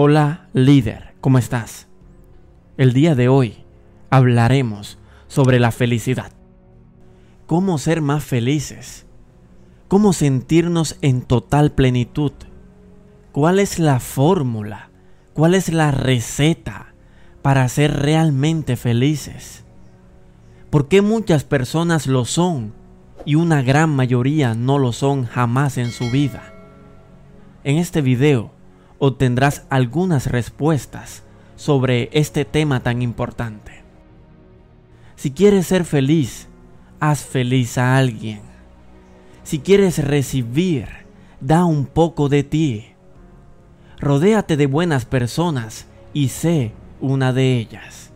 Hola líder, ¿cómo estás? El día de hoy hablaremos sobre la felicidad. ¿Cómo ser más felices? ¿Cómo sentirnos en total plenitud? ¿Cuál es la fórmula? ¿Cuál es la receta para ser realmente felices? ¿Por qué muchas personas lo son y una gran mayoría no lo son jamás en su vida? En este video obtendrás algunas respuestas sobre este tema tan importante. Si quieres ser feliz, haz feliz a alguien. Si quieres recibir, da un poco de ti. Rodéate de buenas personas y sé una de ellas.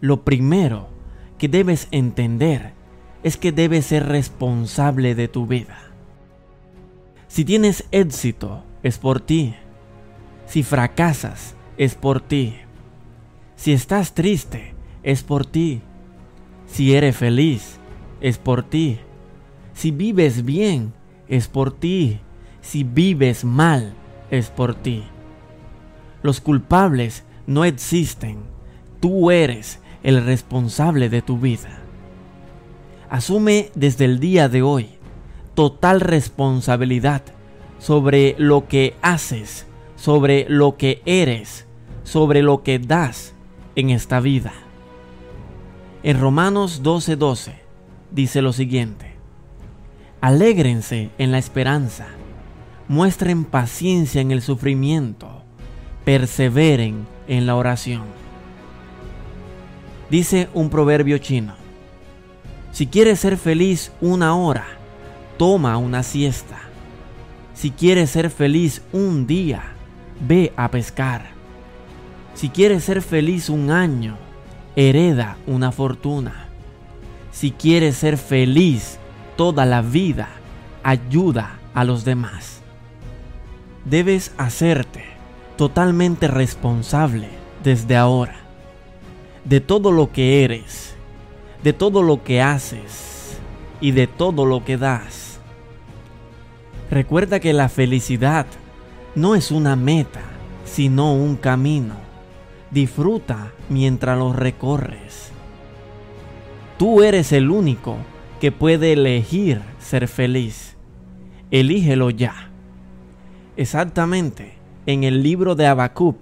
Lo primero que debes entender es que debes ser responsable de tu vida. Si tienes éxito, es por ti. Si fracasas, es por ti. Si estás triste, es por ti. Si eres feliz, es por ti. Si vives bien, es por ti. Si vives mal, es por ti. Los culpables no existen. Tú eres el responsable de tu vida. Asume desde el día de hoy total responsabilidad sobre lo que haces, sobre lo que eres, sobre lo que das en esta vida. En Romanos 12:12 dice lo siguiente, Alégrense en la esperanza, muestren paciencia en el sufrimiento, perseveren en la oración. Dice un proverbio chino, si quieres ser feliz una hora, toma una siesta. Si quieres ser feliz un día, ve a pescar. Si quieres ser feliz un año, hereda una fortuna. Si quieres ser feliz toda la vida, ayuda a los demás. Debes hacerte totalmente responsable desde ahora de todo lo que eres, de todo lo que haces y de todo lo que das. Recuerda que la felicidad no es una meta, sino un camino. Disfruta mientras lo recorres. Tú eres el único que puede elegir ser feliz. Elígelo ya. Exactamente, en el libro de Habacuc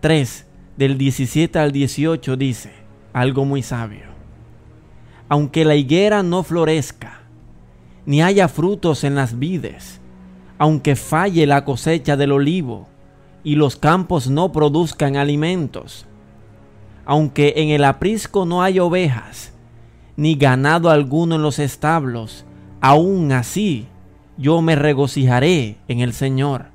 3, del 17 al 18 dice algo muy sabio. Aunque la higuera no florezca, ni haya frutos en las vides, aunque falle la cosecha del olivo y los campos no produzcan alimentos, aunque en el aprisco no hay ovejas, ni ganado alguno en los establos, aún así yo me regocijaré en el Señor,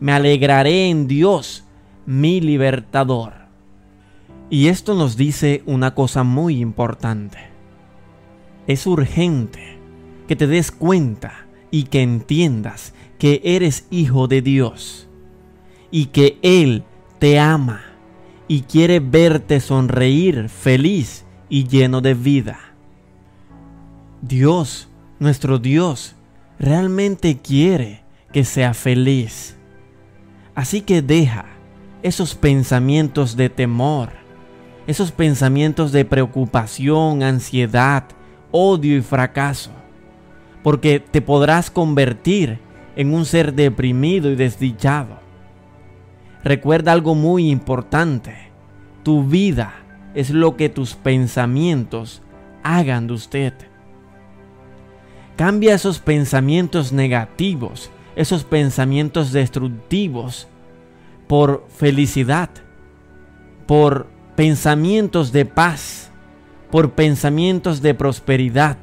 me alegraré en Dios, mi libertador. Y esto nos dice una cosa muy importante. Es urgente que te des cuenta y que entiendas que eres hijo de Dios y que Él te ama y quiere verte sonreír feliz y lleno de vida. Dios, nuestro Dios, realmente quiere que sea feliz. Así que deja esos pensamientos de temor, esos pensamientos de preocupación, ansiedad, odio y fracaso porque te podrás convertir en un ser deprimido y desdichado. Recuerda algo muy importante. Tu vida es lo que tus pensamientos hagan de usted. Cambia esos pensamientos negativos, esos pensamientos destructivos, por felicidad, por pensamientos de paz, por pensamientos de prosperidad,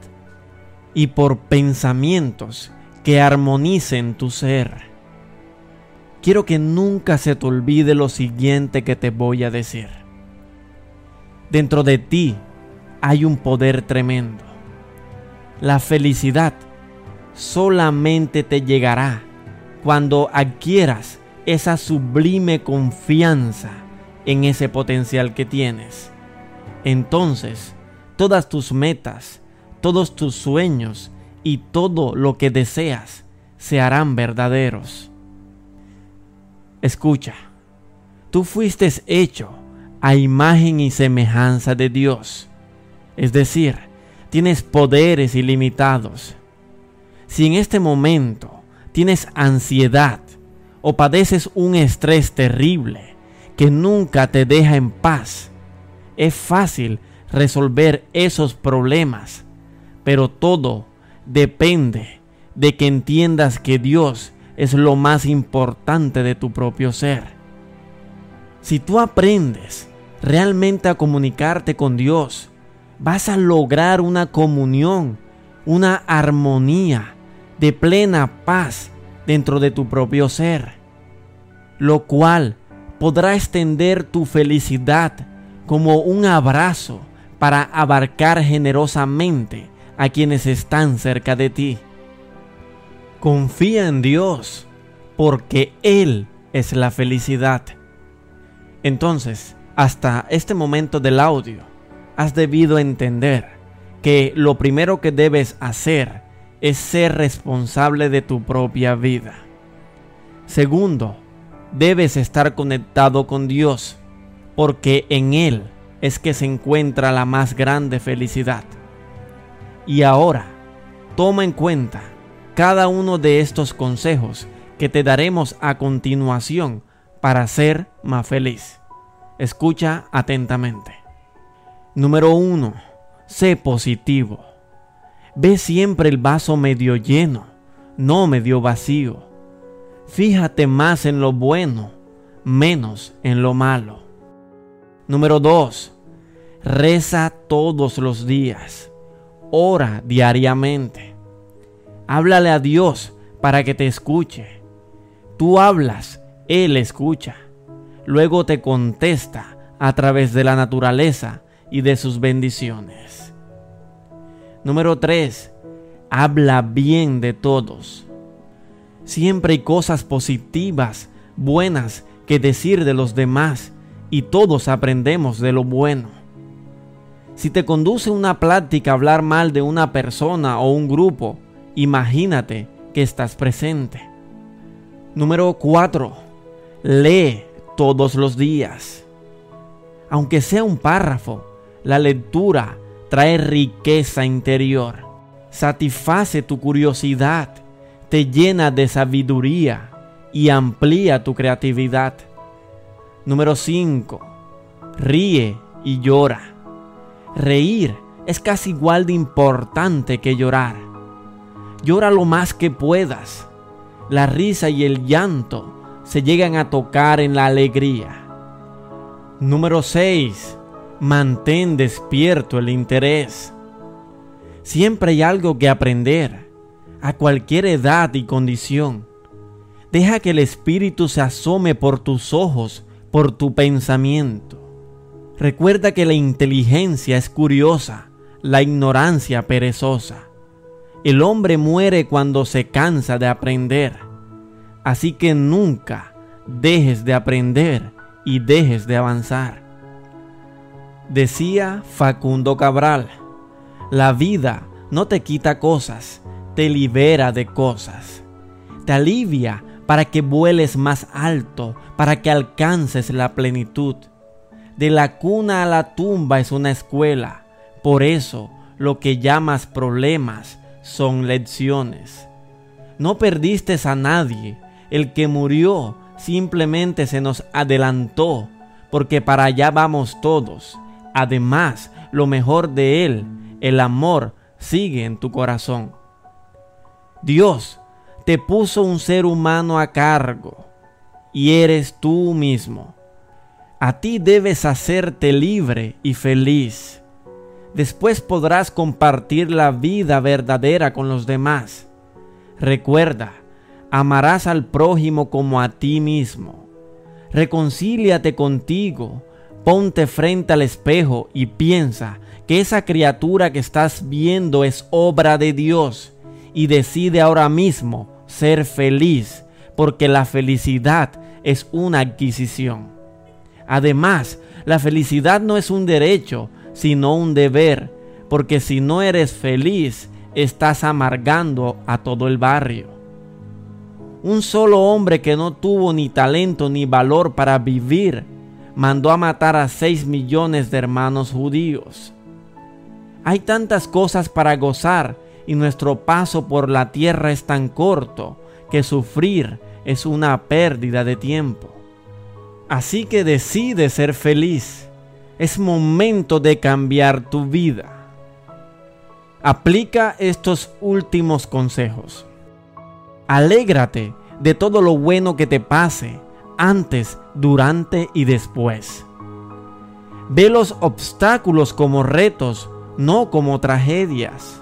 y por pensamientos que armonicen tu ser. Quiero que nunca se te olvide lo siguiente que te voy a decir. Dentro de ti hay un poder tremendo. La felicidad solamente te llegará cuando adquieras esa sublime confianza en ese potencial que tienes. Entonces, todas tus metas, todos tus sueños y todo lo que deseas se harán verdaderos. Escucha, tú fuiste hecho a imagen y semejanza de Dios. Es decir, tienes poderes ilimitados. Si en este momento tienes ansiedad o padeces un estrés terrible que nunca te deja en paz, es fácil resolver esos problemas, pero todo depende de que entiendas que Dios es lo más importante de tu propio ser. Si tú aprendes realmente a comunicarte con Dios, vas a lograr una comunión, una armonía de plena paz dentro de tu propio ser, lo cual podrá extender tu felicidad como un abrazo para abarcar generosamente a quienes están cerca de ti. Confía en Dios, porque Él es la felicidad. Entonces, hasta este momento del audio, has debido entender que lo primero que debes hacer es ser responsable de tu propia vida. Segundo, debes estar conectado con Dios, porque en Él es que se encuentra la más grande felicidad. Y ahora, toma en cuenta cada uno de estos consejos que te daremos a continuación para ser más feliz. Escucha atentamente. Número 1. Sé positivo. Ve siempre el vaso medio lleno, no medio vacío. Fíjate más en lo bueno, menos en lo malo. Número 2. Reza todos los días. Ora diariamente. Háblale a Dios para que te escuche. Tú hablas, Él escucha. Luego te contesta a través de la naturaleza y de sus bendiciones. Número 3. Habla bien de todos. Siempre hay cosas positivas, buenas que decir de los demás y todos aprendemos de lo bueno. Si te conduce una plática hablar mal de una persona o un grupo, imagínate que estás presente. Número 4. Lee todos los días. Aunque sea un párrafo, la lectura trae riqueza interior, satisface tu curiosidad, te llena de sabiduría y amplía tu creatividad. Número 5. Ríe y llora. Reír es casi igual de importante que llorar. Llora lo más que puedas. La risa y el llanto se llegan a tocar en la alegría. Número 6. Mantén despierto el interés. Siempre hay algo que aprender, a cualquier edad y condición. Deja que el espíritu se asome por tus ojos por tu pensamiento. Recuerda que la inteligencia es curiosa, la ignorancia perezosa. El hombre muere cuando se cansa de aprender. Así que nunca dejes de aprender y dejes de avanzar. Decía Facundo Cabral, la vida no te quita cosas, te libera de cosas. Te alivia para que vueles más alto, para que alcances la plenitud. De la cuna a la tumba es una escuela. Por eso lo que llamas problemas son lecciones. No perdiste a nadie. El que murió simplemente se nos adelantó, porque para allá vamos todos. Además, lo mejor de él, el amor, sigue en tu corazón. Dios te puso un ser humano a cargo y eres tú mismo. A ti debes hacerte libre y feliz. Después podrás compartir la vida verdadera con los demás. Recuerda, amarás al prójimo como a ti mismo. Reconcíliate contigo, ponte frente al espejo y piensa que esa criatura que estás viendo es obra de Dios y decide ahora mismo ser feliz, porque la felicidad es una adquisición. Además, la felicidad no es un derecho, sino un deber, porque si no eres feliz, estás amargando a todo el barrio. un solo hombre que no tuvo ni talento ni valor para vivir, mandó a matar a seis millones de hermanos judíos. Hay tantas cosas para gozar y nuestro paso por la tierra es tan corto que sufrir es una pérdida de tiempo. Así que decide ser feliz. Es momento de cambiar tu vida. Aplica estos últimos consejos. Alégrate de todo lo bueno que te pase, antes, durante y después. Ve los obstáculos como retos, no como tragedias.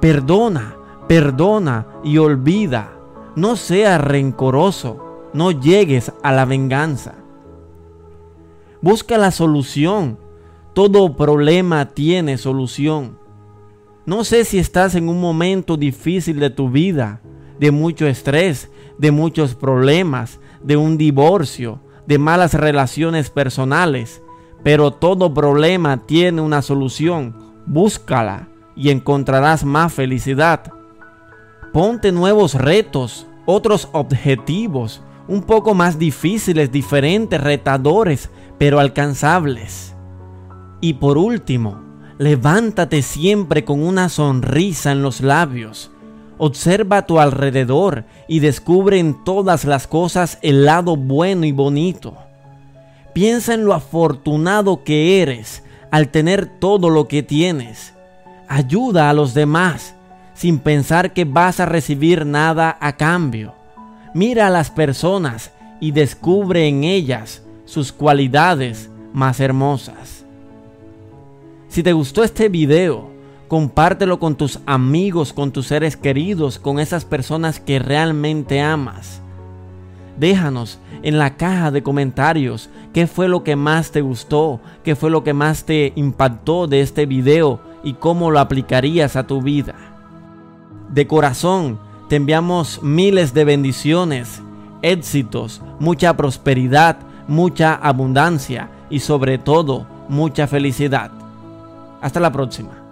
Perdona, perdona y olvida. No seas rencoroso, no llegues a la venganza. Busca la solución. Todo problema tiene solución. No sé si estás en un momento difícil de tu vida, de mucho estrés, de muchos problemas, de un divorcio, de malas relaciones personales, pero todo problema tiene una solución. Búscala y encontrarás más felicidad. Ponte nuevos retos, otros objetivos, un poco más difíciles, diferentes, retadores, pero alcanzables. Y por último, Levántate siempre con una sonrisa en los labios. Observa a tu alrededor y descubre en todas las cosas el lado bueno y bonito. Piensa en lo afortunado que eres al tener todo lo que tienes. Ayuda a los demás sin pensar que vas a recibir nada a cambio. Mira a las personas y descubre en ellas sus cualidades más hermosas. Si te gustó este video, compártelo con tus amigos, con tus seres queridos, con esas personas que realmente amas. Déjanos en la caja de comentarios qué fue lo que más te gustó, qué fue lo que más te impactó de este video y cómo lo aplicarías a tu vida. De corazón, te enviamos miles de bendiciones, éxitos, mucha prosperidad, mucha abundancia y sobre todo mucha felicidad. Hasta la próxima.